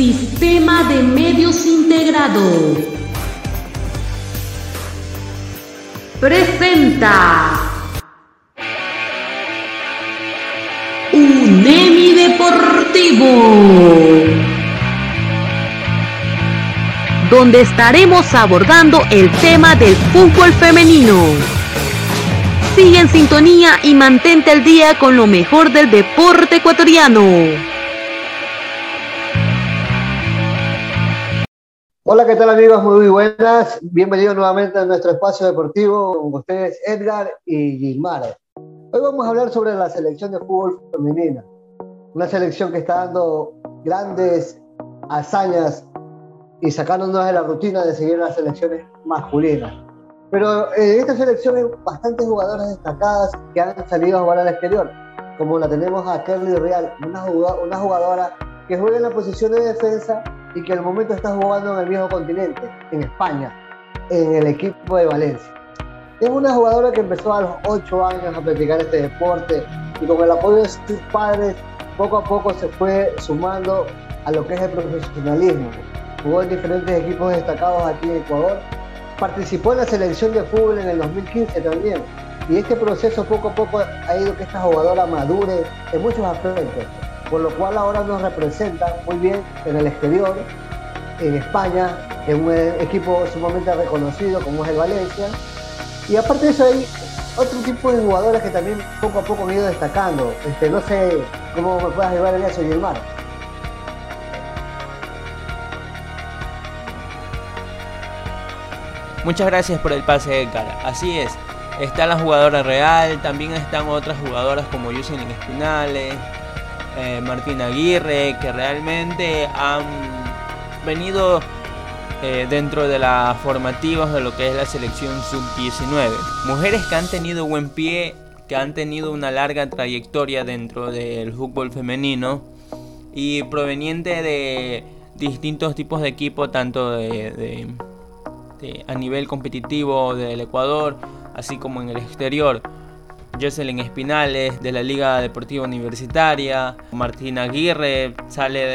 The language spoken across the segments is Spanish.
Sistema de Medios Integrado. Presenta. UNEMI Deportivo. Donde estaremos abordando el tema del fútbol femenino. Sigue en sintonía y mantente al día con lo mejor del deporte ecuatoriano. Hola, ¿qué tal amigos? Muy buenas. Bienvenidos nuevamente a nuestro espacio deportivo con ustedes Edgar y Gilmar. Hoy vamos a hablar sobre la selección de fútbol femenina. Una selección que está dando grandes hazañas y sacándonos de la rutina de seguir las selecciones masculinas. Pero en esta selección hay bastantes jugadoras destacadas que han salido a jugar al exterior, como la tenemos a Kelly Real, una jugadora que juega en la posición de defensa y que al momento está jugando en el viejo continente, en España, en el equipo de Valencia. Es una jugadora que empezó a los 8 años a practicar este deporte y con el apoyo de sus padres poco a poco se fue sumando a lo que es el profesionalismo. Jugó en diferentes equipos destacados aquí en Ecuador. Participó en la selección de fútbol en el 2015 también. Y este proceso poco a poco ha ido que esta jugadora madure en muchos aspectos por lo cual ahora nos representa muy bien en el exterior, en España, en un equipo sumamente reconocido como es el Valencia. Y aparte de eso hay otro tipo de jugadores que también poco a poco han ido destacando. Este, no sé cómo me puedas llevar en eso, Gilmar. Muchas gracias por el pase, Edgar. Así es, está la jugadora real, también están otras jugadoras como Yusin Espinales, eh, Martín Aguirre, que realmente han venido eh, dentro de las formativas de lo que es la selección sub-19. Mujeres que han tenido buen pie, que han tenido una larga trayectoria dentro del fútbol femenino y proveniente de distintos tipos de equipos, tanto de, a nivel competitivo del Ecuador, así como en el exterior. Jocelyn Espinales de la Liga Deportiva Universitaria, Martín Aguirre sale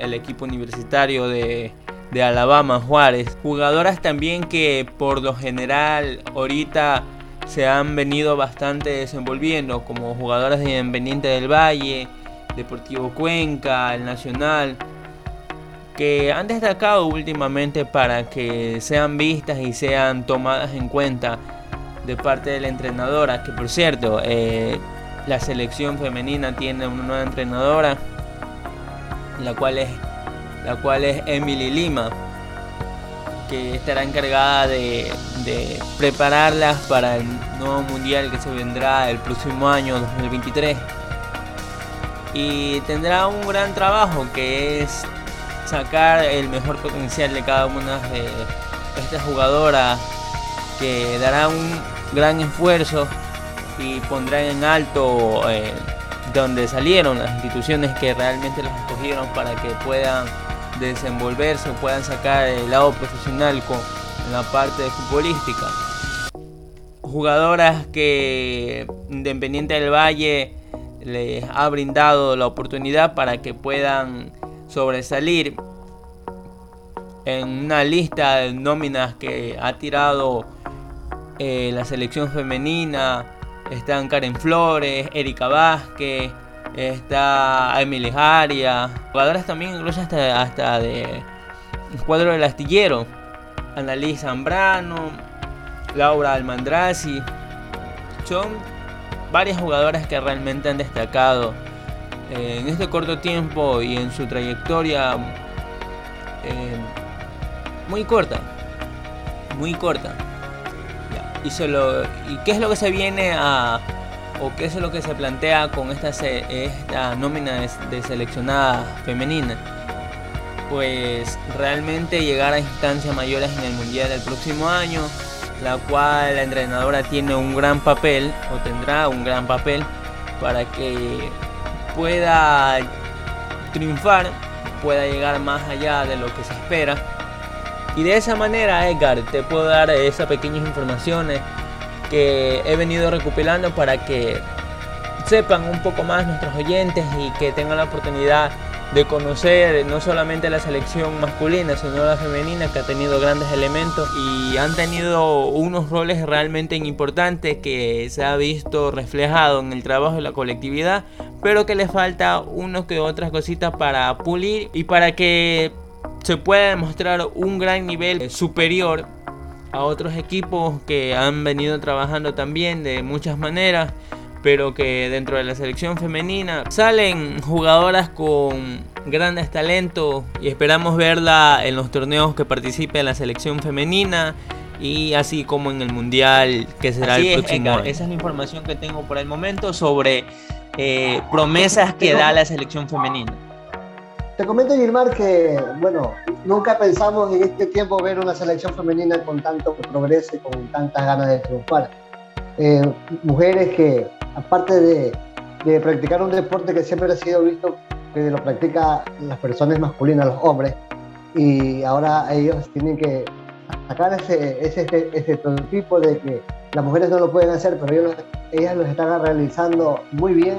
del equipo universitario de, Alabama Juárez. Jugadoras también que por lo general ahorita se han venido bastante desenvolviendo como jugadoras de Independiente del Valle, Deportivo Cuenca, el Nacional, que han destacado últimamente para que sean vistas y sean tomadas en cuenta de parte de la entrenadora, que por cierto, eh, la selección femenina tiene una nueva entrenadora, la cual es, la cual es Emily Lima, que estará encargada de, de prepararlas para el nuevo mundial que se vendrá el próximo año 2023. Y tendrá un gran trabajo que es sacar el mejor potencial de cada una de estas jugadoras que dará un gran esfuerzo y pondrán en alto eh, donde salieron las instituciones que realmente los escogieron para que puedan desenvolverse o puedan sacar el lado profesional con la parte futbolística. Jugadoras que Independiente del Valle les ha brindado la oportunidad para que puedan sobresalir en una lista de nóminas que ha tirado eh, la selección femenina, están Karen Flores, Erika Vázquez, está Emily Jaria, jugadoras también incluso hasta, hasta de cuadro del astillero, Annalise Zambrano, Laura Almandrazi, son varias jugadoras que realmente han destacado eh, en este corto tiempo y en su trayectoria eh, muy corta, muy corta y solo y qué es lo que se viene a o qué es lo que se plantea con esta esta nómina de, seleccionada femenina pues realmente llegar a instancias mayores en el mundial del próximo año la cual la entrenadora tiene un gran papel o tendrá un gran papel para que pueda triunfar pueda llegar más allá de lo que se espera y de esa manera, Edgar, te puedo dar esas pequeñas informaciones que he venido recopilando para que sepan un poco más nuestros oyentes y que tengan la oportunidad de conocer no solamente la selección masculina, sino la femenina, que ha tenido grandes elementos y han tenido unos roles realmente importantes que se ha visto reflejado en el trabajo de la colectividad, pero que le falta uno que otras cositas para pulir y para que se pueda demostrar un gran nivel superior a otros equipos que han venido trabajando también de muchas maneras pero que dentro de la selección femenina salen jugadoras con grandes talentos y esperamos verla en los torneos que participe en la selección femenina y así como en el mundial que será el próximo año. Esa es la información que tengo por el momento sobre eh, promesas que da la selección femenina. Te comento, Gilmar, que bueno, nunca pensamos en este tiempo ver una selección femenina con tanto progreso y con tantas ganas de triunfar. Eh, mujeres que aparte de, practicar un deporte que siempre ha sido visto que lo practican las personas masculinas, los hombres, y ahora ellos tienen que sacar ese, ese, ese, tipo de que las mujeres no lo pueden hacer, pero ellas lo están realizando muy bien,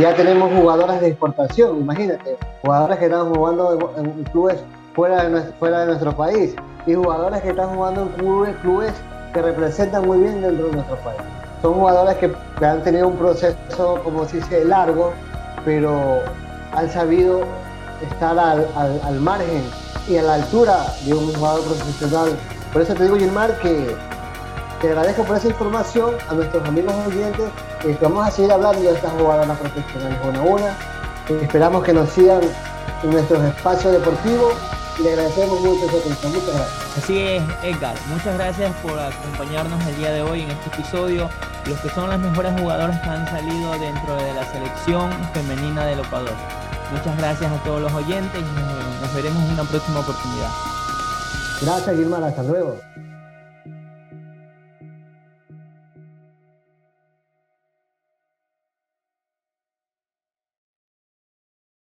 ya tenemos jugadoras de exportación, imagínate, jugadoras que están jugando en, clubes fuera de, nuestro país. Y jugadoras que están jugando en clubes, clubes que representan muy bien dentro de nuestro país. Son jugadores que, han tenido un proceso, como se dice, largo, pero han sabido estar al, margen y a la altura de un jugador profesional. Por eso te digo, Gilmar, que te agradezco por esa información a nuestros amigos oyentes. que vamos a seguir hablando de estas jugadoras profesionales una a una. Esperamos que nos sigan en nuestros espacios deportivos y le agradecemos mucho su atención. Muchas gracias. Así es, Edgar. Muchas gracias por acompañarnos el día de hoy en este episodio los que son las mejores jugadoras que han salido dentro de la selección femenina del Ecuador. Muchas gracias a todos los oyentes y nos, veremos en una próxima oportunidad. Gracias, Gilmar. Hasta luego.